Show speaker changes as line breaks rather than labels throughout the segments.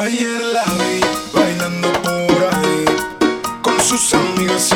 Ayer la vi bailando por ahí con sus amigas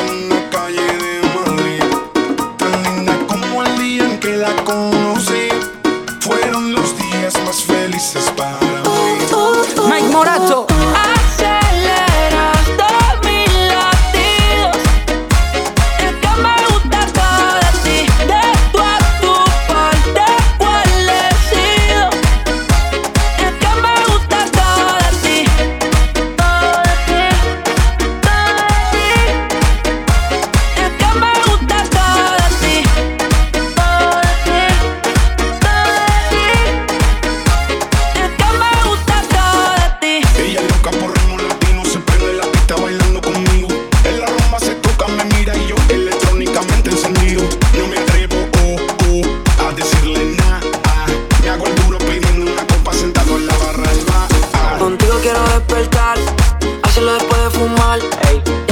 Ya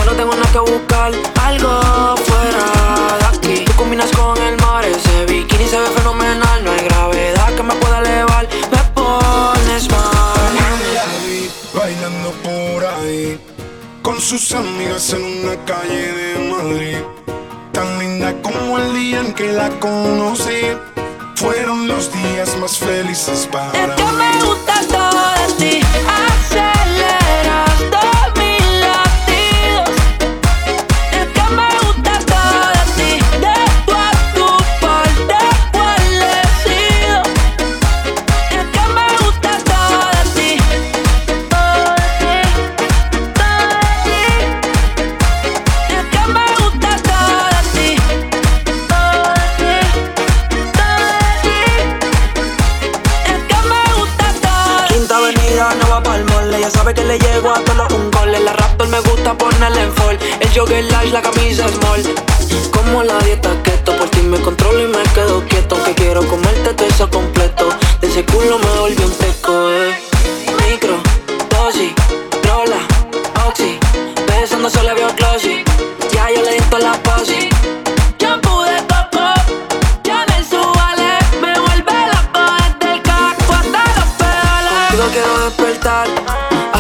no tengo nada que buscar, algo fuera de aquí. Tú combinas con el mar, ese bikini se ve fenomenal. No hay gravedad que me pueda elevar, me pones mal.
Bailando por ahí, con sus amigas en una calle de Madrid. Tan linda como el día en que la conocí. Fueron los días más felices para
es que me gusta sabe que le llego a todos un gol. La Raptor me gusta ponerle en fall. El jogger large, la camisa small. Como la dieta keto, por ti me controlo y me quedo quieto. Que quiero comerte todo eso completo. De ese culo me volvió un teco, eh. Micro, dosis, rola, oxi. Besando solo veo glossy. Ya yo le di toda la posi. Shampoo de coco, ya me subale. Me vuelve loco desde el caco hasta los pedales. Quiero despertar,